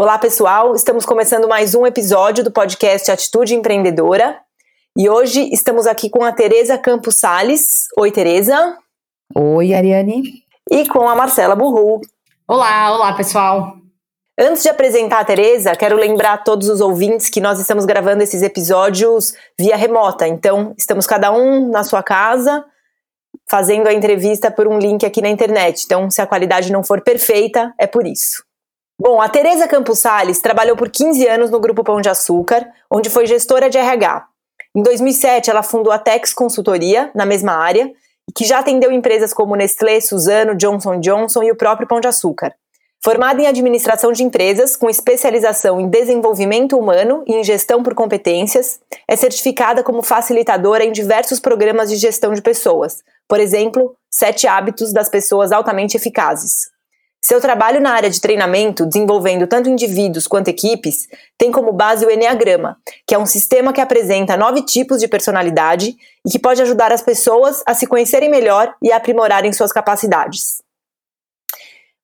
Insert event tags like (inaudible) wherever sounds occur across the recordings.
Olá, pessoal. Estamos começando mais um episódio do podcast Atitude Empreendedora. E hoje estamos aqui com a Tereza Campos Sales. Oi, Tereza. Oi, Ariane. E com a Marcela Burru. Olá, olá, pessoal. Antes de apresentar a Tereza, quero lembrar a todos os ouvintes que nós estamos gravando esses episódios via remota. Então, estamos cada um na sua casa, fazendo a entrevista por um link aqui na internet. Então, se a qualidade não for perfeita, é por isso. Bom, a Tereza Campos Salles trabalhou por 15 anos no Grupo Pão de Açúcar, onde foi gestora de RH. Em 2007, ela fundou a Tex Consultoria, na mesma área, que já atendeu empresas como Nestlé, Suzano, Johnson Johnson e o próprio Pão de Açúcar. Formada em administração de empresas, com especialização em desenvolvimento humano e em gestão por competências, é certificada como facilitadora em diversos programas de gestão de pessoas, por exemplo, Sete Hábitos das Pessoas Altamente Eficazes. Seu trabalho na área de treinamento, desenvolvendo tanto indivíduos quanto equipes, tem como base o Enneagrama, que é um sistema que apresenta nove tipos de personalidade e que pode ajudar as pessoas a se conhecerem melhor e a aprimorarem suas capacidades.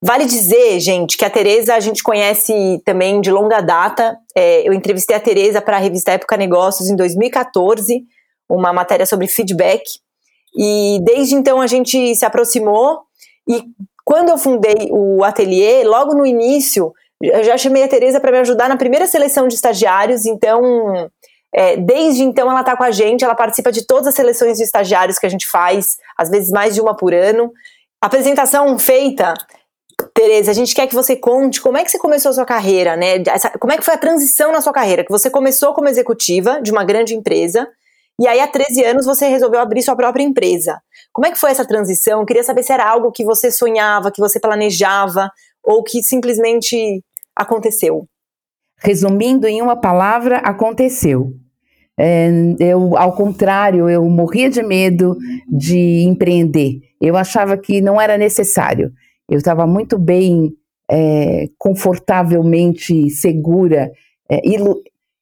Vale dizer, gente, que a Tereza a gente conhece também de longa data. É, eu entrevistei a Tereza para a revista Época Negócios em 2014, uma matéria sobre feedback. E desde então a gente se aproximou. E quando eu fundei o ateliê, logo no início, eu já chamei a Tereza para me ajudar na primeira seleção de estagiários. Então, é, desde então ela está com a gente, ela participa de todas as seleções de estagiários que a gente faz, às vezes mais de uma por ano. Apresentação feita, Tereza, a gente quer que você conte como é que você começou a sua carreira, né? Essa, como é que foi a transição na sua carreira? Que você começou como executiva de uma grande empresa e aí há 13 anos você resolveu abrir sua própria empresa. Como é que foi essa transição? Eu queria saber se era algo que você sonhava, que você planejava ou que simplesmente aconteceu. Resumindo em uma palavra, aconteceu. É, eu, ao contrário, eu morria de medo de empreender. Eu achava que não era necessário. Eu estava muito bem, é, confortavelmente segura, é,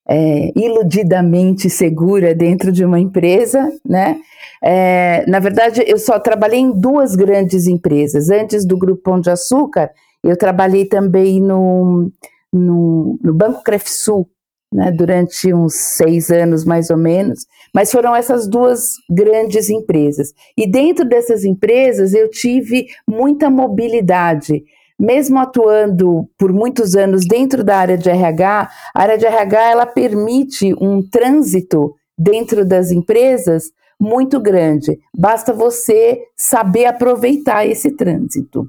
é, iludidamente segura dentro de uma empresa, né? É, na verdade, eu só trabalhei em duas grandes empresas. Antes do Grupo Pão de Açúcar, eu trabalhei também no, no, no Banco Crefsul, né, durante uns seis anos mais ou menos, mas foram essas duas grandes empresas. E dentro dessas empresas eu tive muita mobilidade. Mesmo atuando por muitos anos dentro da área de RH, a área de RH ela permite um trânsito dentro das empresas muito grande. Basta você saber aproveitar esse trânsito.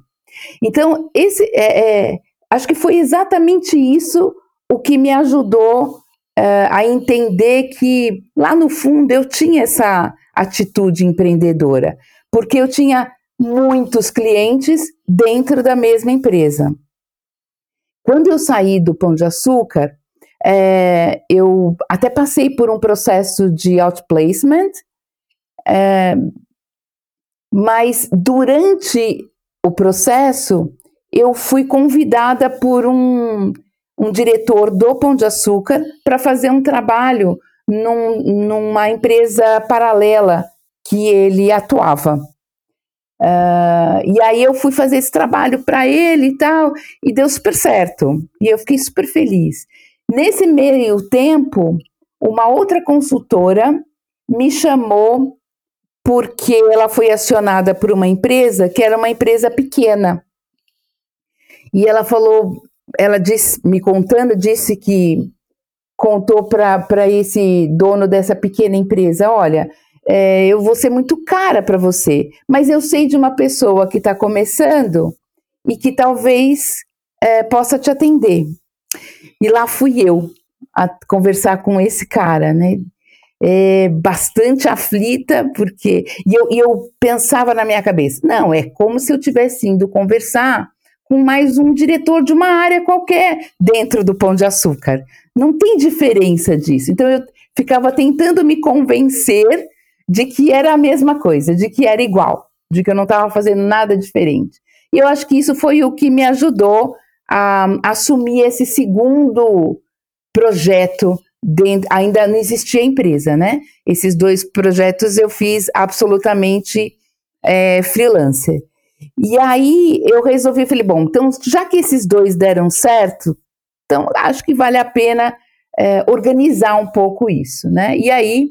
Então, esse é, é acho que foi exatamente isso o que me ajudou uh, a entender que lá no fundo eu tinha essa atitude empreendedora, porque eu tinha muitos clientes dentro da mesma empresa. Quando eu saí do Pão de Açúcar, é, eu até passei por um processo de outplacement, é, mas durante o processo eu fui convidada por um um diretor do Pão de Açúcar para fazer um trabalho num, numa empresa paralela que ele atuava. Uh, e aí eu fui fazer esse trabalho para ele e tal, e deu super certo. E eu fiquei super feliz. Nesse meio tempo, uma outra consultora me chamou porque ela foi acionada por uma empresa que era uma empresa pequena. E ela falou: ela disse, me contando, disse que contou para esse dono dessa pequena empresa: olha, é, eu vou ser muito cara para você, mas eu sei de uma pessoa que está começando e que talvez é, possa te atender. E lá fui eu a conversar com esse cara, né? É, bastante aflita, porque. E eu, e eu pensava na minha cabeça: não, é como se eu tivesse indo conversar com mais um diretor de uma área qualquer dentro do Pão de Açúcar. Não tem diferença disso. Então eu ficava tentando me convencer de que era a mesma coisa, de que era igual, de que eu não estava fazendo nada diferente. E eu acho que isso foi o que me ajudou a, assumir esse segundo projeto. Dentro, ainda não existia empresa, né? Esses dois projetos eu fiz absolutamente é, freelancer. E aí eu resolvi, falei, bom, então já que esses dois deram certo, Então, acho que vale a pena é, organizar um pouco isso, né? E aí,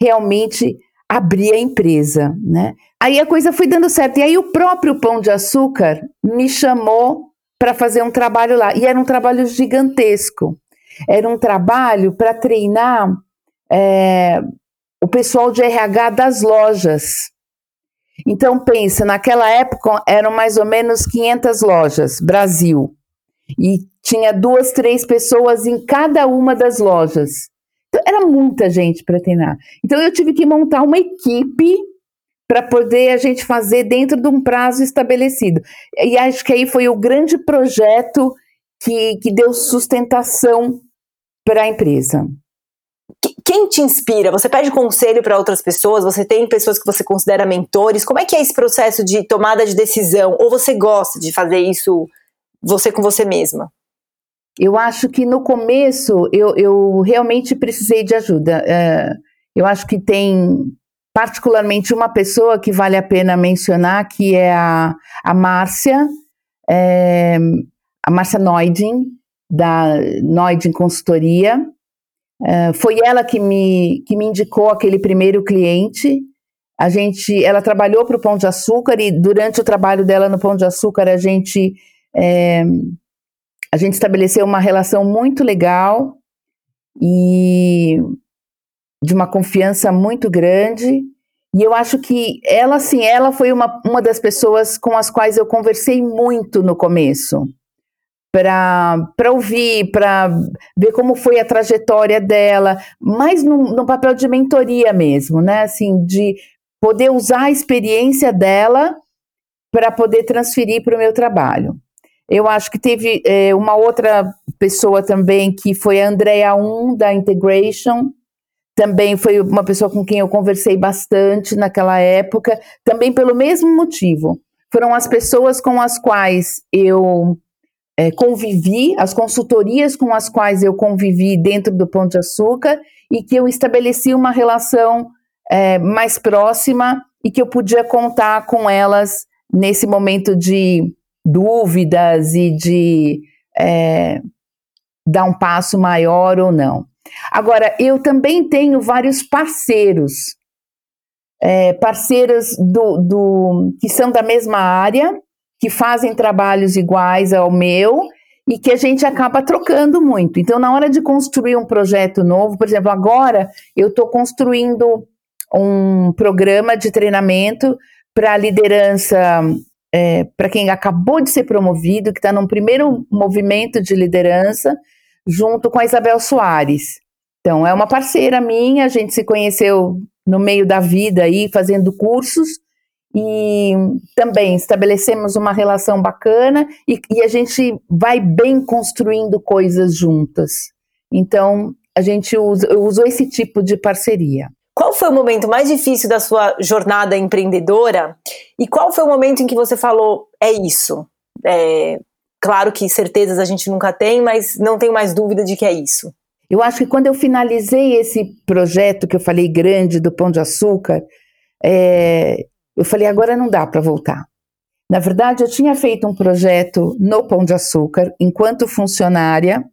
realmente, abrir a empresa, né? Aí a coisa foi dando certo. E aí o próprio Pão de Açúcar me chamou para fazer um trabalho lá. E era um trabalho gigantesco. Era um trabalho para treinar é, o pessoal de RH das lojas. Então pensa, naquela época eram mais ou menos 500 lojas, Brasil. E tinha duas, três pessoas em cada uma das lojas. Então, era muita gente para treinar. Então eu tive que montar uma equipe para poder a gente fazer dentro de um prazo estabelecido. E acho que aí foi o grande projeto que, que deu sustentação para a empresa. Quem te inspira? Você pede conselho para outras pessoas? Você tem pessoas que você considera mentores? Como é que é esse processo de tomada de decisão? Ou você gosta de fazer isso você com você mesma? Eu acho que no começo eu, eu realmente precisei de ajuda. É, eu acho que tem particularmente uma pessoa que vale a pena mencionar, que é a, a Márcia, é, a Márcia Neudin, da Neudin Consultoria. É, foi ela que me, que me indicou aquele primeiro cliente. A gente, ela trabalhou para o Pão de Açúcar e durante o trabalho dela no Pão de Açúcar a gente é, a gente estabeleceu uma relação muito legal e de uma confiança muito grande. E eu acho que ela, sim, ela foi uma, uma das pessoas com as quais eu conversei muito no começo. Para ouvir, para ver como foi a trajetória dela, mais no, no papel de mentoria mesmo, né? Assim, de poder usar a experiência dela para poder transferir para o meu trabalho. Eu acho que teve é, uma outra pessoa também, que foi a Andrea 1, da Integration, também foi uma pessoa com quem eu conversei bastante naquela época, também pelo mesmo motivo. Foram as pessoas com as quais eu é, convivi, as consultorias com as quais eu convivi dentro do Pão de Açúcar e que eu estabeleci uma relação é, mais próxima e que eu podia contar com elas nesse momento de dúvidas e de é, dar um passo maior ou não. Agora, eu também tenho vários parceiros, é, parceiros do, do, que são da mesma área, que fazem trabalhos iguais ao meu e que a gente acaba trocando muito. Então, na hora de construir um projeto novo, por exemplo, agora eu estou construindo um programa de treinamento para liderança é, para quem acabou de ser promovido, que está num primeiro movimento de liderança, junto com a Isabel Soares. Então, é uma parceira minha, a gente se conheceu no meio da vida aí, fazendo cursos, e também estabelecemos uma relação bacana e, e a gente vai bem construindo coisas juntas. Então, a gente usa, usou esse tipo de parceria. Qual foi o momento mais difícil da sua jornada empreendedora? E qual foi o momento em que você falou, é isso? É, claro que certezas a gente nunca tem, mas não tenho mais dúvida de que é isso. Eu acho que quando eu finalizei esse projeto que eu falei grande do Pão de Açúcar, é, eu falei, agora não dá para voltar. Na verdade, eu tinha feito um projeto no Pão de Açúcar, enquanto funcionária,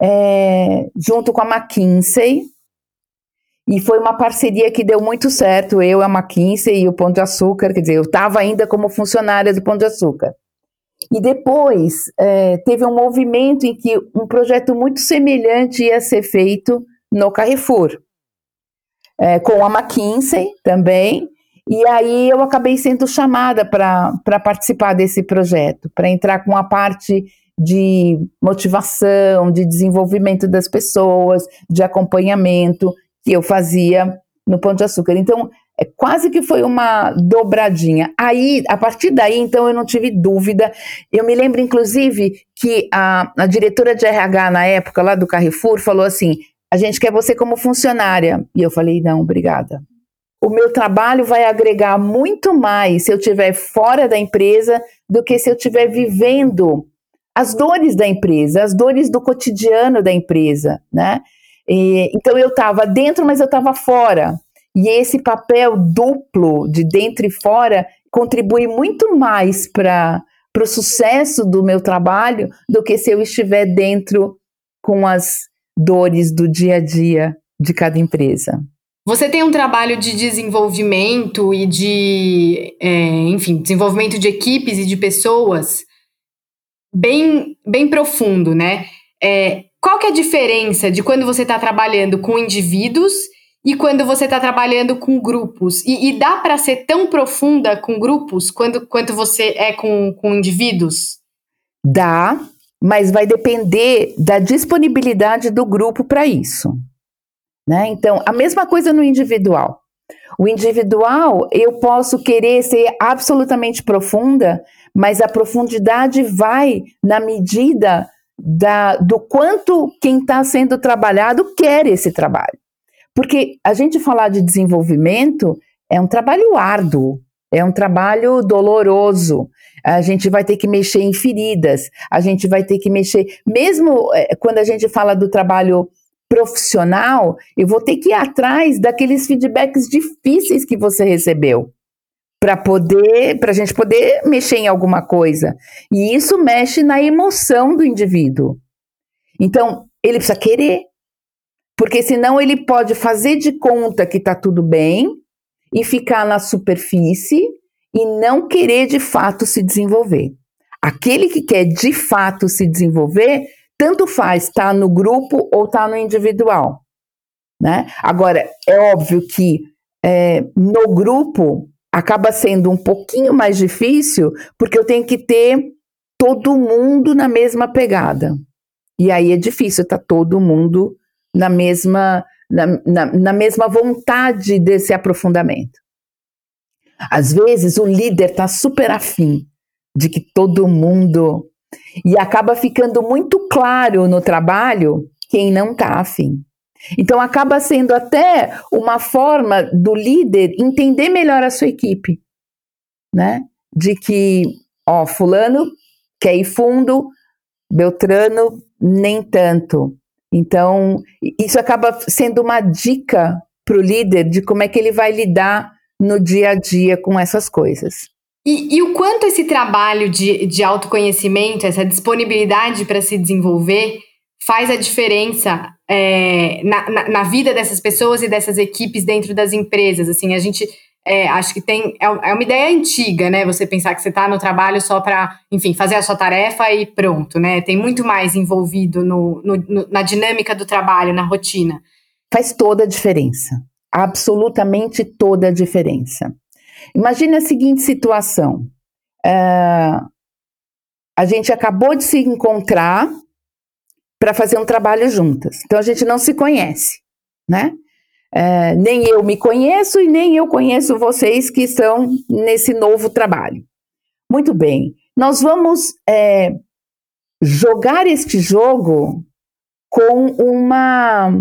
é, junto com a McKinsey, e foi uma parceria que deu muito certo, eu, a McKinsey e o Pão de Açúcar, quer dizer, eu estava ainda como funcionária do Pão de Açúcar. E depois é, teve um movimento em que um projeto muito semelhante ia ser feito no Carrefour, é, com a McKinsey também. E aí eu acabei sendo chamada para participar desse projeto, para entrar com a parte de motivação, de desenvolvimento das pessoas, de acompanhamento que eu fazia no Pão de Açúcar. Então, é, quase que foi uma dobradinha. Aí, a partir daí, então, eu não tive dúvida. Eu me lembro, inclusive, que a, a diretora de RH na época, lá do Carrefour, falou assim: a gente quer você como funcionária. E eu falei: não, obrigada. O meu trabalho vai agregar muito mais se eu estiver fora da empresa do que se eu estiver vivendo as dores da empresa, as dores do cotidiano da empresa, né? E, então eu estava dentro, mas eu estava fora. E esse papel duplo de dentro e fora contribui muito mais para para o sucesso do meu trabalho do que se eu estiver dentro com as dores do dia a dia de cada empresa. Você tem um trabalho de desenvolvimento e de, é, enfim, desenvolvimento de equipes e de pessoas bem, bem profundo, né? É, qual que é a diferença de quando você está trabalhando com indivíduos e quando você está trabalhando com grupos? E, e dá para ser tão profunda com grupos quando, quanto você é com, com indivíduos? Dá, mas vai depender da disponibilidade do grupo para isso. Né? Então, a mesma coisa no individual. O individual, eu posso querer ser absolutamente profunda, mas a profundidade vai na medida da, do quanto quem está sendo trabalhado quer esse trabalho. Porque a gente falar de desenvolvimento é um trabalho árduo, é um trabalho doloroso. A gente vai ter que mexer em feridas, a gente vai ter que mexer, mesmo é, quando a gente fala do trabalho profissional, eu vou ter que ir atrás daqueles feedbacks difíceis que você recebeu para poder, para a gente poder mexer em alguma coisa. E isso mexe na emoção do indivíduo. Então, ele precisa querer, porque senão ele pode fazer de conta que está tudo bem e ficar na superfície e não querer de fato se desenvolver. Aquele que quer de fato se desenvolver, tanto faz estar tá no grupo ou estar tá no individual. Né? Agora, é óbvio que é, no grupo acaba sendo um pouquinho mais difícil, porque eu tenho que ter todo mundo na mesma pegada. E aí é difícil estar tá todo mundo na mesma, na, na, na mesma vontade desse aprofundamento. Às vezes o líder está super afim de que todo mundo e acaba ficando muito claro no trabalho quem não está afim. Então acaba sendo até uma forma do líder entender melhor a sua equipe, né? De que, ó, fulano quer ir fundo, Beltrano nem tanto. Então, isso acaba sendo uma dica para o líder de como é que ele vai lidar no dia a dia com essas coisas. E, e, o quanto esse trabalho de, de autoconhecimento, essa disponibilidade para se desenvolver, faz a diferença é, na, na, na, vida dessas pessoas e dessas equipes dentro das empresas? Assim, a gente é, acho que tem. É, é uma ideia antiga, né? Você pensar que você está no trabalho só para, enfim, fazer a sua tarefa e pronto, né? Tem muito mais envolvido no, no, no, na dinâmica do trabalho, na rotina. Faz toda a diferença. Absolutamente toda a diferença. Imagine a seguinte situação: é, a gente acabou de se encontrar para fazer um trabalho juntas, então a gente não se conhece, né? É, nem eu me conheço e nem eu conheço vocês que estão nesse novo trabalho. Muito bem, nós vamos é, jogar este jogo com uma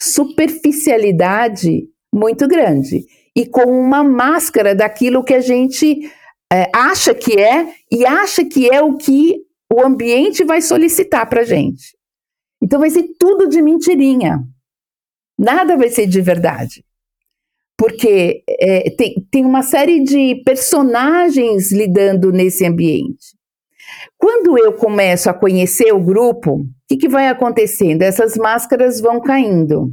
superficialidade muito grande e com uma máscara daquilo que a gente é, acha que é e acha que é o que o ambiente vai solicitar para gente. Então vai ser tudo de mentirinha. Nada vai ser de verdade. Porque é, tem, tem uma série de personagens lidando nesse ambiente. Quando eu começo a conhecer o grupo, o que, que vai acontecendo? Essas máscaras vão caindo.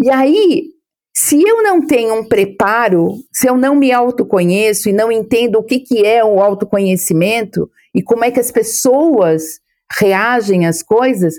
E aí se eu não tenho um preparo, se eu não me autoconheço e não entendo o que, que é o autoconhecimento e como é que as pessoas reagem às coisas,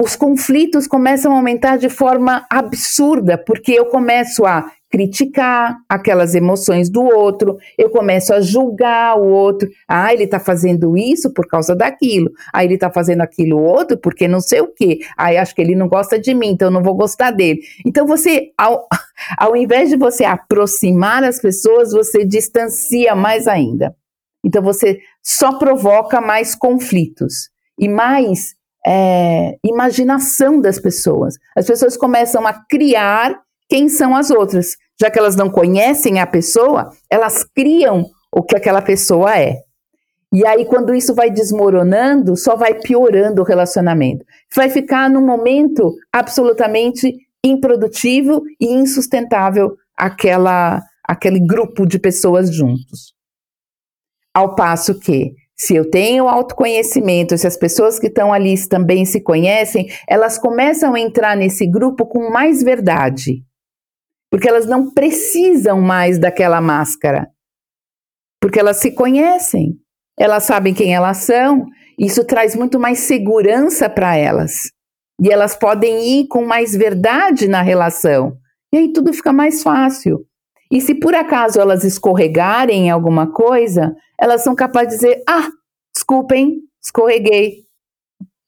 os conflitos começam a aumentar de forma absurda, porque eu começo a criticar aquelas emoções do outro, eu começo a julgar o outro. Ah, ele está fazendo isso por causa daquilo. Ah, ele está fazendo aquilo outro porque não sei o quê. Ah, acho que ele não gosta de mim, então eu não vou gostar dele. Então você, ao, (laughs) ao invés de você aproximar as pessoas, você distancia mais ainda. Então você só provoca mais conflitos e mais é, imaginação das pessoas. As pessoas começam a criar quem são as outras. Já que elas não conhecem a pessoa, elas criam o que aquela pessoa é. E aí, quando isso vai desmoronando, só vai piorando o relacionamento. Vai ficar num momento absolutamente improdutivo e insustentável aquela, aquele grupo de pessoas juntos. Ao passo que, se eu tenho autoconhecimento, se as pessoas que estão ali também se conhecem, elas começam a entrar nesse grupo com mais verdade. Porque elas não precisam mais daquela máscara. Porque elas se conhecem, elas sabem quem elas são, isso traz muito mais segurança para elas. E elas podem ir com mais verdade na relação. E aí tudo fica mais fácil. E se por acaso elas escorregarem em alguma coisa, elas são capazes de dizer: ah, desculpem, escorreguei.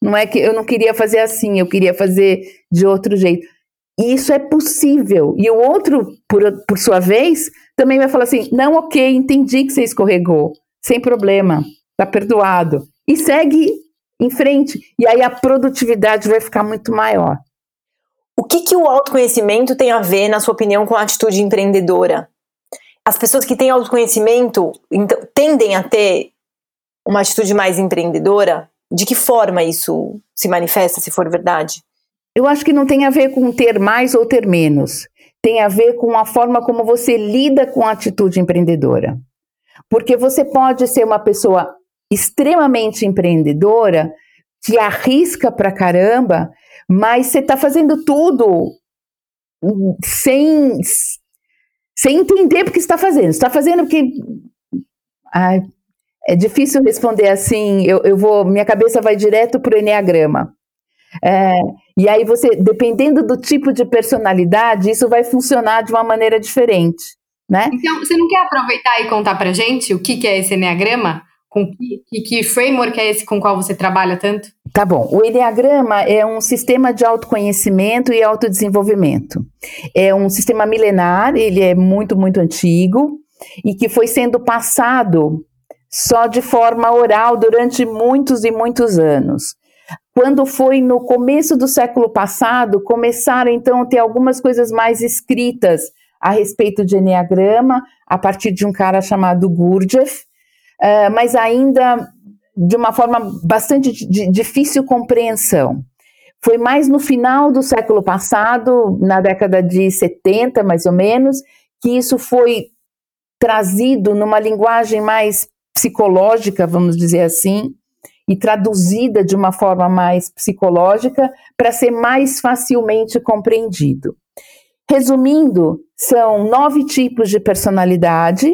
Não é que eu não queria fazer assim, eu queria fazer de outro jeito. E isso é possível. E o outro, por, por sua vez, também vai falar assim: não, ok, entendi que você escorregou, sem problema, tá perdoado. E segue em frente. E aí a produtividade vai ficar muito maior. O que, que o autoconhecimento tem a ver, na sua opinião, com a atitude empreendedora? As pessoas que têm autoconhecimento então, tendem a ter uma atitude mais empreendedora? De que forma isso se manifesta, se for verdade? Eu acho que não tem a ver com ter mais ou ter menos. Tem a ver com a forma como você lida com a atitude empreendedora. Porque você pode ser uma pessoa extremamente empreendedora, que arrisca pra caramba, mas você está fazendo tudo sem, sem entender porque está fazendo. Está fazendo porque. Ai, é difícil responder assim. Eu, eu vou, minha cabeça vai direto para o enneagrama. É, e aí você, dependendo do tipo de personalidade, isso vai funcionar de uma maneira diferente, né? Então, você não quer aproveitar e contar para gente o que, que é esse enneagrama? Com que, que framework é esse com o qual você trabalha tanto? Tá bom. O Enneagrama é um sistema de autoconhecimento e autodesenvolvimento. É um sistema milenar, ele é muito, muito antigo e que foi sendo passado só de forma oral durante muitos e muitos anos. Quando foi no começo do século passado, começaram então a ter algumas coisas mais escritas a respeito de Enneagrama, a partir de um cara chamado Gurdjieff, uh, mas ainda de uma forma bastante de difícil compreensão. Foi mais no final do século passado, na década de 70, mais ou menos, que isso foi trazido numa linguagem mais psicológica, vamos dizer assim, e traduzida de uma forma mais psicológica para ser mais facilmente compreendido. Resumindo, são nove tipos de personalidade,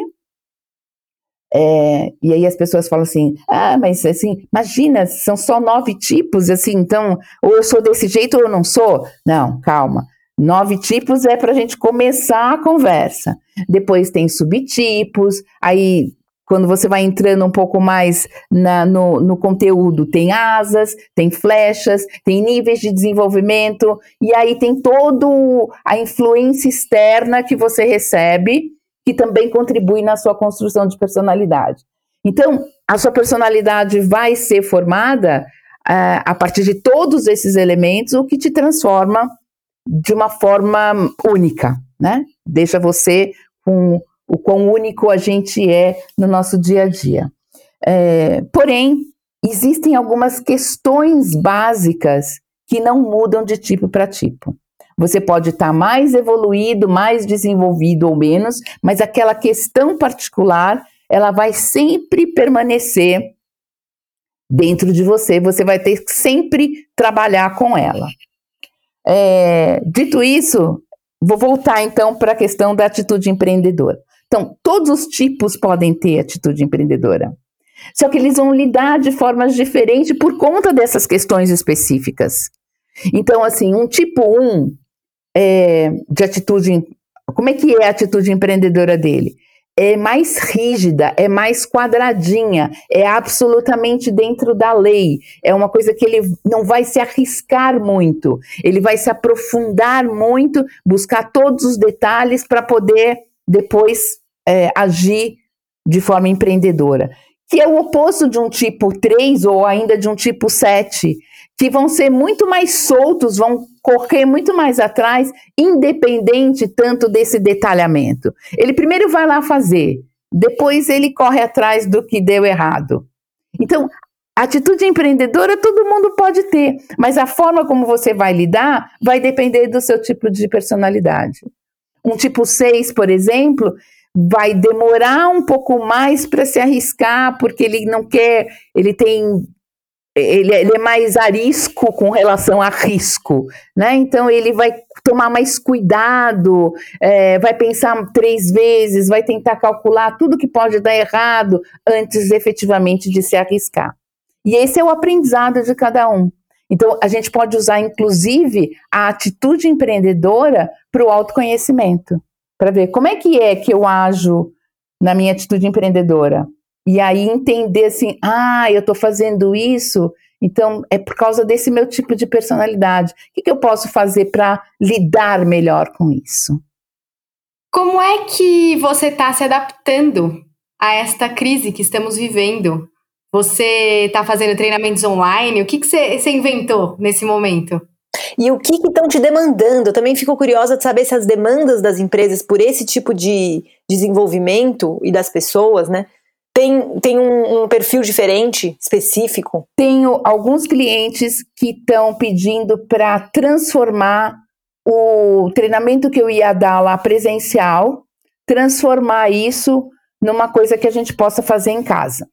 é, e aí as pessoas falam assim, ah, mas assim, imagina, são só nove tipos, assim, então, ou eu sou desse jeito ou eu não sou. Não, calma. Nove tipos é para a gente começar a conversa. Depois tem subtipos, aí quando você vai entrando um pouco mais na, no, no conteúdo, tem asas, tem flechas, tem níveis de desenvolvimento, e aí tem toda a influência externa que você recebe que também contribui na sua construção de personalidade. Então, a sua personalidade vai ser formada uh, a partir de todos esses elementos, o que te transforma de uma forma única, né? Deixa você com o quão único a gente é no nosso dia a dia. É, porém, existem algumas questões básicas que não mudam de tipo para tipo. Você pode estar tá mais evoluído, mais desenvolvido ou menos, mas aquela questão particular, ela vai sempre permanecer dentro de você. Você vai ter que sempre trabalhar com ela. É, dito isso, vou voltar então para a questão da atitude empreendedora. Então, todos os tipos podem ter atitude empreendedora. Só que eles vão lidar de formas diferentes por conta dessas questões específicas. Então, assim, um tipo 1, é, de atitude. Como é que é a atitude empreendedora dele? É mais rígida, é mais quadradinha, é absolutamente dentro da lei. É uma coisa que ele não vai se arriscar muito, ele vai se aprofundar muito, buscar todos os detalhes para poder depois é, agir de forma empreendedora. Que é o oposto de um tipo 3 ou ainda de um tipo 7, que vão ser muito mais soltos, vão correr muito mais atrás, independente tanto desse detalhamento. Ele primeiro vai lá fazer, depois ele corre atrás do que deu errado. Então, atitude empreendedora todo mundo pode ter, mas a forma como você vai lidar vai depender do seu tipo de personalidade. Um tipo 6, por exemplo, vai demorar um pouco mais para se arriscar, porque ele não quer, ele tem ele, ele, é mais arisco com relação a risco, né? Então ele vai tomar mais cuidado, é, vai pensar três vezes, vai tentar calcular tudo que pode dar errado antes efetivamente de se arriscar. E esse é o aprendizado de cada um. Então a gente pode usar inclusive a atitude empreendedora para o autoconhecimento, para ver como é que é que eu ajo na minha atitude empreendedora. E aí entender assim, ah, eu estou fazendo isso, então é por causa desse meu tipo de personalidade. O que, que eu posso fazer para lidar melhor com isso? Como é que você está se adaptando a esta crise que estamos vivendo? Você está fazendo treinamentos online? O que, que você, você inventou nesse momento? E o que estão te demandando? Eu também fico curiosa de saber se as demandas das empresas por esse tipo de desenvolvimento e das pessoas, né, tem, tem um, um perfil diferente, específico? Tenho alguns clientes que estão pedindo para transformar o treinamento que eu ia dar lá presencial, transformar isso numa coisa que a gente possa fazer em casa.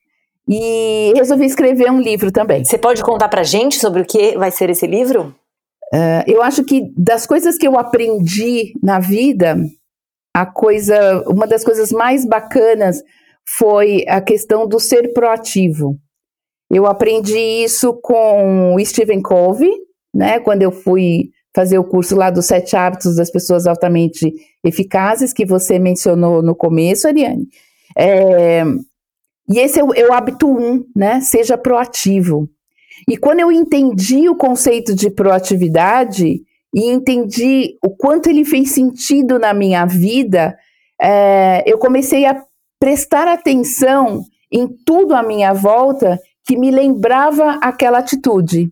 E resolvi escrever um livro também. Você pode contar para gente sobre o que vai ser esse livro? Uh, eu acho que das coisas que eu aprendi na vida, a coisa, uma das coisas mais bacanas foi a questão do ser proativo. Eu aprendi isso com o Stephen Covey, né, quando eu fui fazer o curso lá dos sete hábitos das pessoas altamente eficazes, que você mencionou no começo, Ariane. É, e esse é o, é o hábito um, né? Seja proativo. E quando eu entendi o conceito de proatividade e entendi o quanto ele fez sentido na minha vida, é, eu comecei a prestar atenção em tudo à minha volta que me lembrava aquela atitude.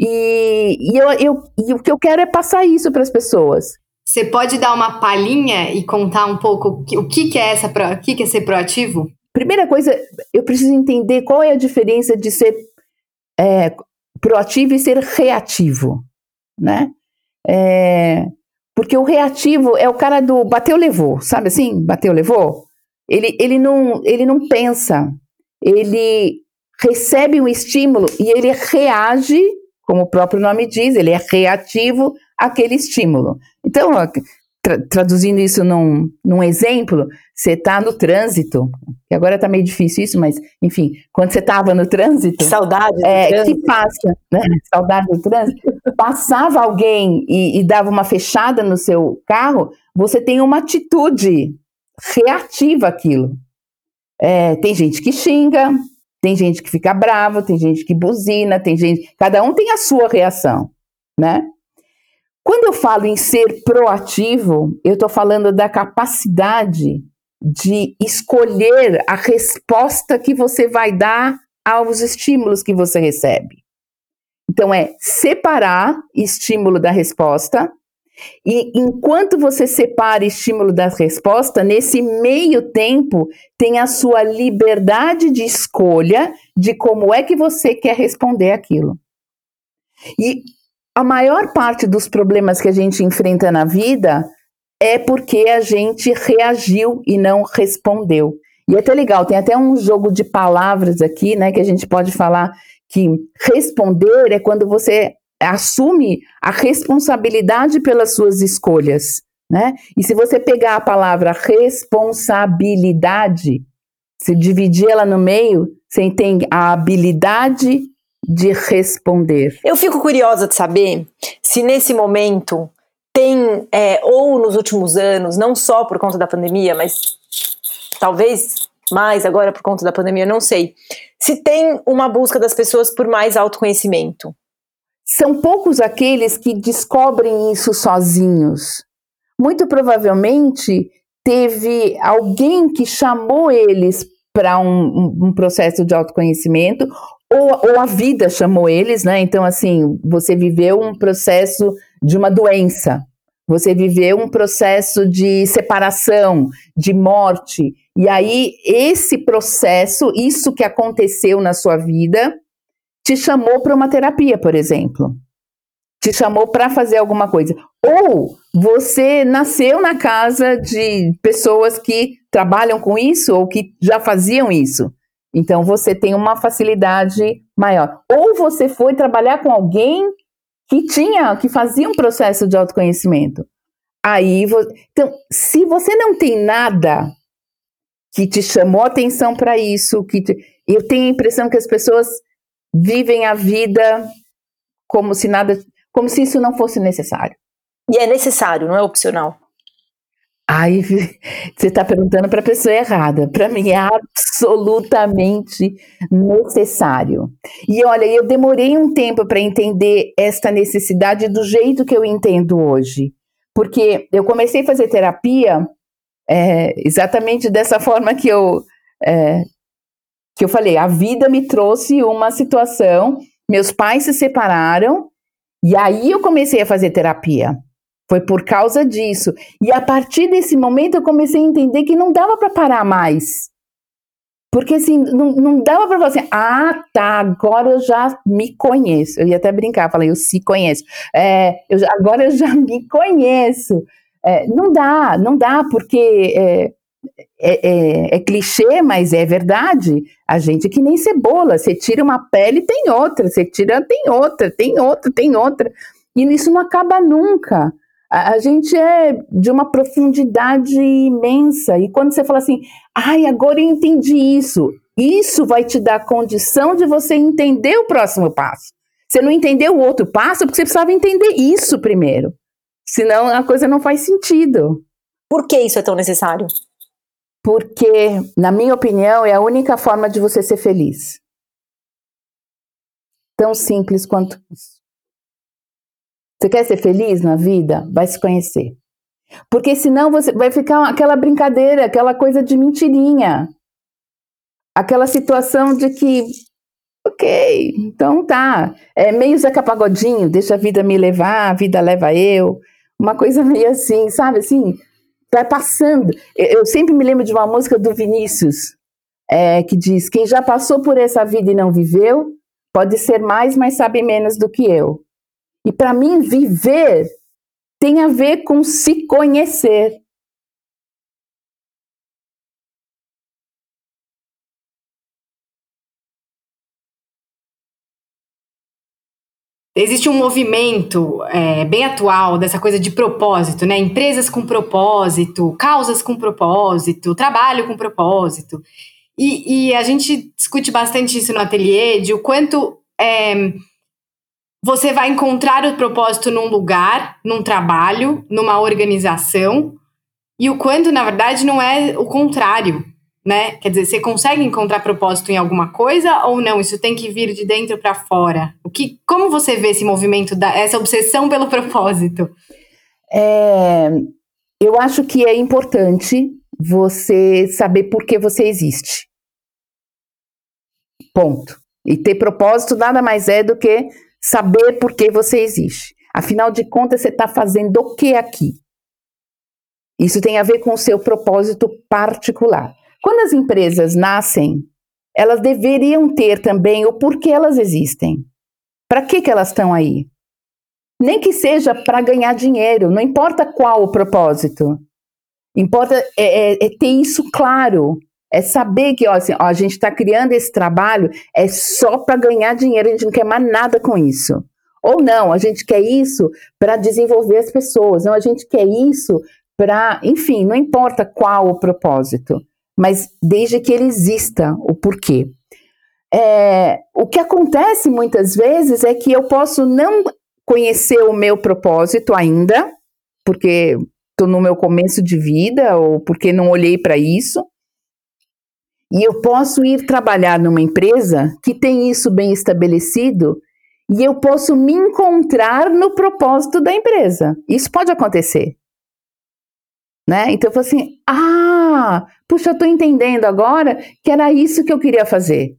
E, e, eu, eu, e o que eu quero é passar isso para as pessoas. Você pode dar uma palhinha e contar um pouco o que, que é essa o que, que é ser proativo? Primeira coisa, eu preciso entender qual é a diferença de ser é, proativo e ser reativo, né? É, porque o reativo é o cara do bateu, levou, sabe assim? Bateu, levou. Ele, ele, não, ele não pensa, ele recebe um estímulo e ele reage, como o próprio nome diz, ele é reativo àquele estímulo. Então, tra traduzindo isso num, num exemplo, você está no trânsito, que agora está meio difícil isso, mas enfim, quando você estava no trânsito. Que saudade do é, trânsito. Que passa, né? Saudade do trânsito. Passava alguém e, e dava uma fechada no seu carro, você tem uma atitude reativa aquilo. É, tem gente que xinga, tem gente que fica brava, tem gente que buzina, tem gente. Cada um tem a sua reação, né? Quando eu falo em ser proativo, eu estou falando da capacidade de escolher a resposta que você vai dar aos estímulos que você recebe. Então, é separar estímulo da resposta e enquanto você separa estímulo da resposta, nesse meio tempo tem a sua liberdade de escolha de como é que você quer responder aquilo. E a maior parte dos problemas que a gente enfrenta na vida é porque a gente reagiu e não respondeu. E é até legal, tem até um jogo de palavras aqui, né, que a gente pode falar que responder é quando você assume a responsabilidade pelas suas escolhas, né? E se você pegar a palavra responsabilidade, se dividir ela no meio, você tem a habilidade de responder. Eu fico curiosa de saber se nesse momento tem, é, ou nos últimos anos, não só por conta da pandemia, mas talvez mais agora por conta da pandemia, não sei, se tem uma busca das pessoas por mais autoconhecimento. São poucos aqueles que descobrem isso sozinhos. Muito provavelmente teve alguém que chamou eles para um, um, processo de autoconhecimento, ou, ou, a vida chamou eles, né? Então, assim, você viveu um processo de uma doença, você viveu um processo de separação, de morte, e aí esse processo, isso que aconteceu na sua vida, te chamou para uma terapia, por exemplo. te chamou para fazer alguma coisa. Ou você nasceu na casa de pessoas que trabalham com isso ou que já faziam isso. Então você tem uma facilidade maior. Ou você foi trabalhar com alguém que tinha, que fazia um processo de autoconhecimento. Aí, então, se você não tem nada que te chamou atenção para isso, que te, eu tenho a impressão que as pessoas vivem a vida como se nada, como se isso não fosse necessário. E é necessário, não é opcional. Aí (laughs) você está perguntando para a pessoa errada. Para mim é absolutamente necessário. E olha, eu demorei um tempo para entender esta necessidade do jeito que eu entendo hoje. Porque eu comecei a fazer terapia é, exatamente dessa forma que eu, é, que eu falei. A vida me trouxe uma situação, meus pais se separaram, e aí eu comecei a fazer terapia. Foi por causa disso. E a partir desse momento eu comecei a entender que não dava para parar mais. Porque assim, não, não dava para falar assim, ah, tá, agora eu já me conheço. Eu ia até brincar, falei, eu se conheço. É, eu agora eu já me conheço. É, não dá, não dá, porque é, é, é, é, clichê, mas é verdade. A gente é que nem cebola. Você tira uma pele, tem outra. Você tira, tem outra, tem outra, tem outra. E isso não acaba nunca. A, a, gente é de uma profundidade imensa. E quando você fala assim, ai, agora eu entendi isso, isso vai te dar condição de você entender o próximo passo. Você não entendeu o outro passo porque você precisava entender isso primeiro. Senão a coisa não faz sentido. Por que isso é tão necessário? Porque, na minha opinião, é a única forma de você ser feliz. Tão simples quanto isso. Você quer ser feliz na vida? Vai se conhecer. Porque senão você vai ficar aquela brincadeira, aquela coisa de mentirinha. Aquela situação de que, ok, então tá. É meio Zeca Pagodinho, deixa a vida me levar, a vida leva eu. Uma coisa meio assim, sabe assim? Vai passando. Eu sempre me lembro de uma música do Vinícius, é, que diz: Quem já passou por essa vida e não viveu, pode ser mais, mas sabe menos do que eu. E para mim, viver tem a ver com se conhecer. Existe um movimento é, bem atual dessa coisa de propósito, né? Empresas com propósito, causas com propósito, trabalho com propósito. E, e a gente discute bastante isso no ateliê, de o quanto é, você vai encontrar o propósito num lugar, num trabalho, numa organização, e o quanto, na verdade, não é o contrário, né? Quer dizer, você consegue encontrar propósito em alguma coisa ou não? Isso tem que vir de dentro para fora. O que, como você vê esse movimento, da, essa obsessão pelo propósito? É, eu acho que é importante você saber por que você existe. Ponto. E ter propósito nada mais é do que saber por que você existe. Afinal de contas, você está fazendo o que aqui? Isso tem a ver com o seu propósito particular. Quando as empresas nascem, elas deveriam ter também o porquê elas existem. Para que, que elas estão aí? Nem que seja para ganhar dinheiro, não importa qual o propósito. Importa é, é, é ter isso claro. É saber que ó, assim, ó, a gente está criando esse trabalho é só para ganhar dinheiro, a gente não quer mais nada com isso. Ou não, a gente quer isso para desenvolver as pessoas, não, a gente quer isso para, enfim, não importa qual o propósito, mas desde que ele exista, o porquê. É, o que acontece muitas vezes é que eu posso não conhecer o meu propósito ainda, porque estou no meu começo de vida, ou porque não olhei para isso, e eu posso ir trabalhar numa empresa que tem isso bem estabelecido e eu posso me encontrar no propósito da empresa. Isso pode acontecer. Né? Então eu falo assim: ah, puxa, eu estou entendendo agora que era isso que eu queria fazer.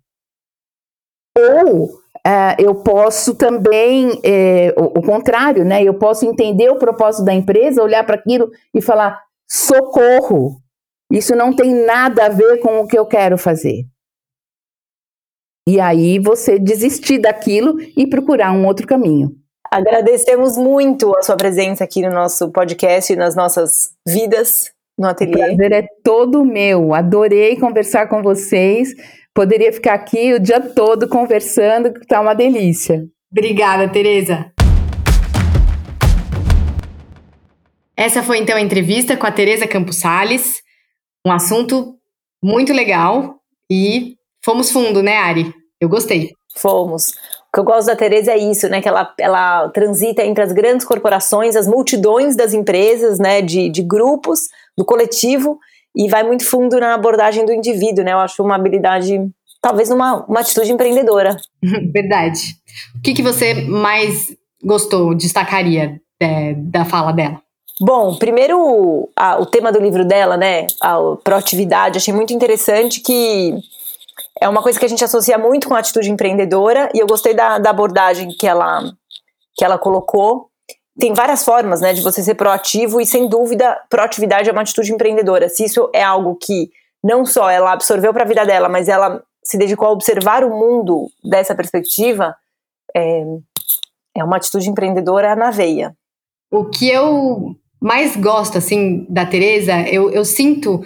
Ou uh, eu posso também, é, o, o, contrário, né? Eu posso entender o propósito da empresa, olhar para aquilo e falar: socorro, isso não tem nada a ver com o que eu quero fazer. E aí você desistir daquilo e procurar um outro caminho. Agradecemos muito a sua presença aqui no nosso podcast e nas nossas vidas no ateliê. O prazer é todo meu. Adorei conversar com vocês. Poderia ficar aqui o dia todo conversando, que tá uma delícia. Obrigada, Tereza. Essa foi então a entrevista com a Tereza Campos Sales, um assunto muito legal e fomos fundo, né, Ari? Eu gostei. Fomos. O que eu gosto da Tereza é isso, né? Que ela, ela transita entre as grandes corporações, as multidões das empresas, né? De, de grupos, do coletivo, e vai muito fundo na abordagem do indivíduo, né? Eu acho uma habilidade, talvez uma, uma atitude empreendedora. (laughs) Verdade. O que, que você mais gostou, destacaria é, da fala dela? Bom, primeiro a, o tema do livro dela, né, a proatividade, achei muito interessante que é uma coisa que a gente associa muito com a atitude empreendedora e eu gostei da, da abordagem que ela, que ela colocou. Tem várias formas, né, de você ser proativo e sem dúvida proatividade é uma atitude empreendedora. Se isso é algo que não só ela absorveu para a vida dela, mas ela se dedicou a observar o mundo dessa perspectiva, é, é uma atitude empreendedora na veia. O que eu mais gosto, assim, da Tereza, eu, eu sinto.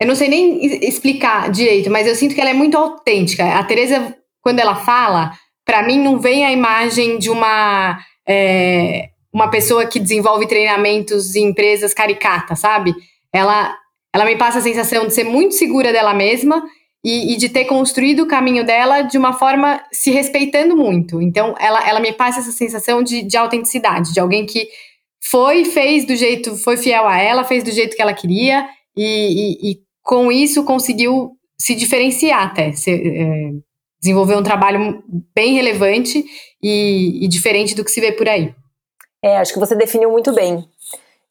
Eu não sei nem explicar direito, mas eu sinto que ela é muito autêntica. A Tereza, quando ela fala, para mim não vem a imagem de uma. É, uma pessoa que desenvolve treinamentos em empresas caricatas, sabe? Ela, ela me passa a sensação de ser muito segura dela mesma e, e, de ter construído o caminho dela de uma forma se respeitando muito. Então, ela, ela me passa essa sensação de, de autenticidade, de alguém que foi, fez do jeito, foi fiel a ela, fez do jeito que ela queria e, e, e com isso conseguiu se diferenciar até, se, é, desenvolver um trabalho bem relevante e, e diferente do que se vê por aí. É, acho que você definiu muito bem.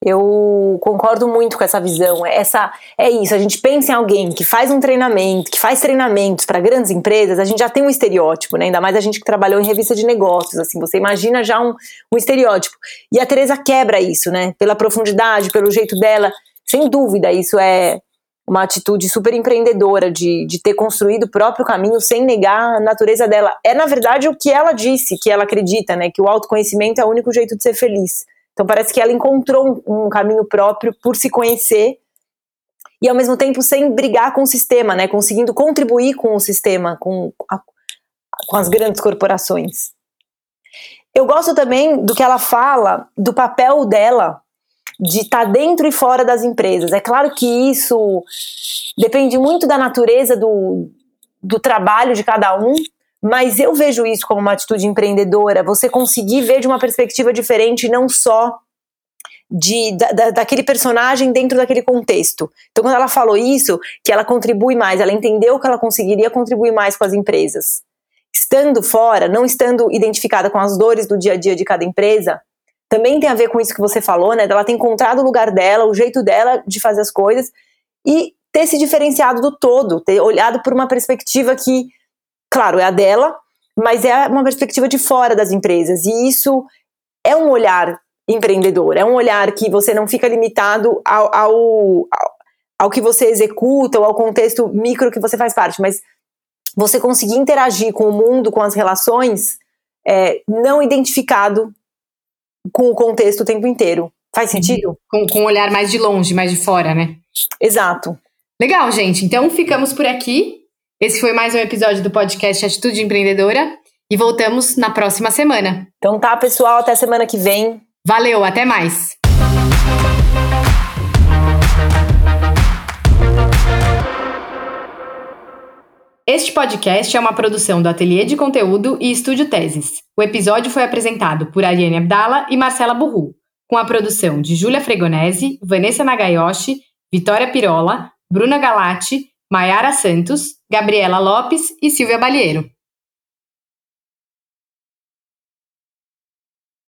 Eu concordo muito com essa visão. Essa é isso. A gente pensa em alguém que faz um treinamento, que faz treinamentos para grandes empresas. A gente já tem um estereótipo, né? Ainda mais a gente que trabalhou em revista de negócios. Assim, você imagina já um, um estereótipo. E a Teresa quebra isso, né? Pela profundidade, pelo jeito dela. Sem dúvida, isso é uma atitude super empreendedora de, de ter construído o próprio caminho sem negar a natureza dela. É, na verdade, o que ela disse, que ela acredita, né? Que o autoconhecimento é o único jeito de ser feliz. Então parece que ela encontrou um, caminho próprio por se conhecer e ao mesmo tempo sem brigar com o sistema, né? Conseguindo contribuir com o sistema, com, a, com as grandes corporações. Eu gosto também do que ela fala do papel dela de estar tá dentro e fora das empresas. É claro que isso depende muito da natureza do, do trabalho de cada um, mas eu vejo isso como uma atitude empreendedora, você conseguir ver de uma perspectiva diferente, não só de, da, daquele personagem dentro daquele contexto. Então, quando ela falou isso, que ela contribui mais, ela entendeu que ela conseguiria contribuir mais com as empresas. Estando fora, não estando identificada com as dores do dia a dia de cada empresa, também tem a ver com isso que você falou, né? Dela ter encontrado o lugar dela, o jeito dela de fazer as coisas e ter se diferenciado do todo, ter olhado por uma perspectiva que claro, é a dela, mas é uma perspectiva de fora das empresas. E isso é um olhar empreendedor, é um olhar que você não fica limitado ao, ao, ao que você executa ou ao contexto micro que você faz parte, mas você conseguir interagir com o mundo, com as relações, é, não identificado com o contexto o tempo inteiro. Faz sentido? Com, com um olhar mais de longe, mais de fora, né? Exato. Legal, gente. Então ficamos por aqui. Esse foi mais um episódio do podcast Atitude Empreendedora e voltamos na próxima semana. Então tá, pessoal, até semana que vem. Valeu, até mais. Este podcast é uma produção do Ateliê de Conteúdo e Estúdio Teses. O episódio foi apresentado por Ariane Abdala e Marcela Burru, com a produção de Júlia Fregonese, Vanessa Nagayoshi, Vitória Pirola, Bruna Galati, Maiara Santos, Gabriela Lopes e Silvia Balieiro.